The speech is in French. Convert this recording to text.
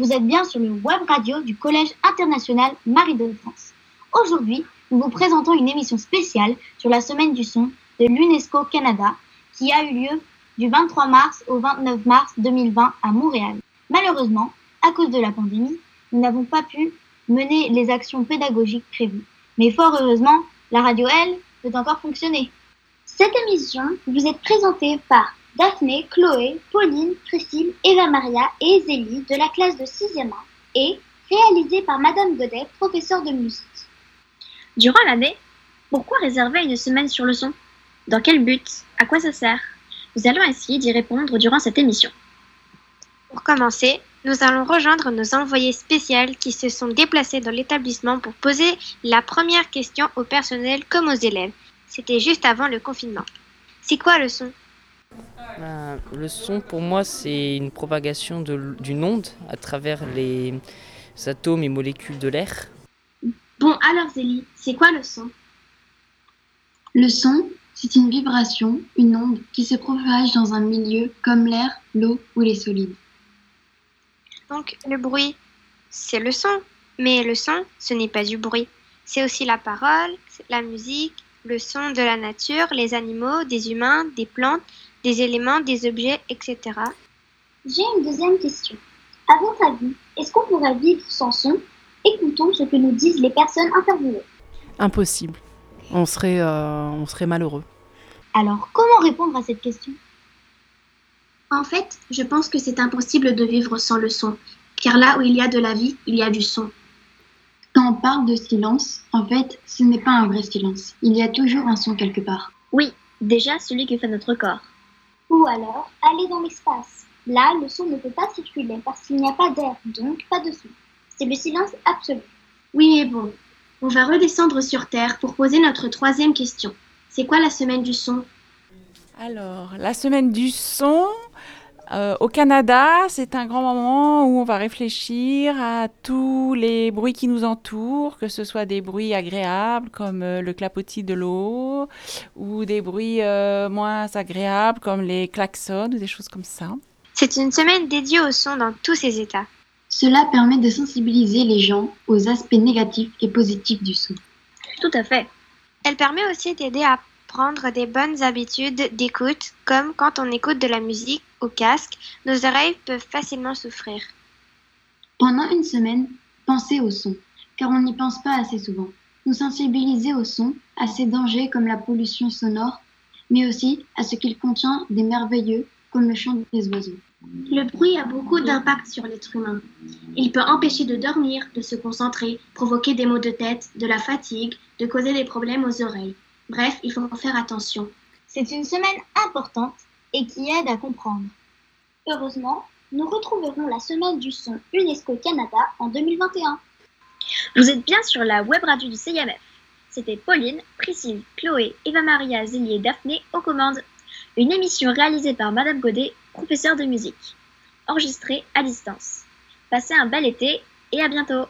vous êtes bien sur le web radio du Collège international Marie de France. Aujourd'hui, nous vous présentons une émission spéciale sur la semaine du son de l'UNESCO Canada qui a eu lieu du 23 mars au 29 mars 2020 à Montréal. Malheureusement, à cause de la pandémie, nous n'avons pas pu mener les actions pédagogiques prévues. Mais fort heureusement, la radio, elle, peut encore fonctionner. Cette émission vous est présentée par Daphné, Chloé, Pauline, Priscille, Eva Maria et Zélie de la classe de 6e 1 et réalisée par Madame Godet, professeure de musique. Durant l'année, pourquoi réserver une semaine sur le son? Dans quel but? À quoi ça sert? Nous allons essayer d'y répondre durant cette émission. Pour commencer, nous allons rejoindre nos envoyés spéciaux qui se sont déplacés dans l'établissement pour poser la première question au personnel comme aux élèves. C'était juste avant le confinement. C'est quoi le son? Euh, le son, pour moi, c'est une propagation d'une onde à travers les atomes et molécules de l'air. Bon, alors Zélie, c'est quoi le son? Le son, c'est une vibration, une onde qui se propage dans un milieu comme l'air, l'eau ou les solides. Donc, le bruit, c'est le son. Mais le son, ce n'est pas du bruit. C'est aussi la parole, la musique, le son de la nature, les animaux, des humains, des plantes, des éléments, des objets, etc. J'ai une deuxième question. À votre avis, est-ce qu'on pourrait vivre sans son? Écoutons ce que nous disent les personnes interviewées. Impossible. On serait, euh, on serait malheureux. Alors, comment répondre à cette question? En fait, je pense que c'est impossible de vivre sans le son, car là où il y a de la vie, il y a du son. Quand on parle de silence, en fait, ce n'est pas un vrai silence. Il y a toujours un son quelque part. Oui, déjà celui que fait notre corps. Ou alors, aller dans l'espace. Là, le son ne peut pas circuler parce qu'il n'y a pas d'air, donc pas de son. C'est le silence absolu. Oui, mais bon. On va redescendre sur Terre pour poser notre troisième question. C'est quoi la semaine du son? Alors, la semaine du son, euh, au Canada, c'est un grand moment où on va réfléchir à tous les bruits qui nous entourent, que ce soit des bruits agréables comme euh, le clapotis de l'eau, ou des bruits euh, moins agréables comme les klaxons ou des choses comme ça. C'est une semaine dédiée au son dans tous ses états. Cela permet de sensibiliser les gens aux aspects négatifs et positifs du son. Tout à fait. Elle permet aussi d'aider à prendre des bonnes habitudes d'écoute, comme quand on écoute de la musique au casque, nos oreilles peuvent facilement souffrir. Pendant une semaine, pensez au son, car on n'y pense pas assez souvent. Nous sensibiliser au son, à ses dangers comme la pollution sonore, mais aussi à ce qu'il contient des merveilleux comme le chant des oiseaux. Le bruit a beaucoup d'impact sur l'être humain. Il peut empêcher de dormir, de se concentrer, provoquer des maux de tête, de la fatigue, de causer des problèmes aux oreilles. Bref, il faut faire attention. C'est une semaine importante et qui aide à comprendre. Heureusement, nous retrouverons la semaine du son UNESCO Canada en 2021. Vous êtes bien sur la web radio du CIMF. C'était Pauline, Priscille, Chloé, Eva-Maria, Zélie et Daphné aux commandes. Une émission réalisée par Madame Godet, professeure de musique. Enregistrée à distance. Passez un bel été et à bientôt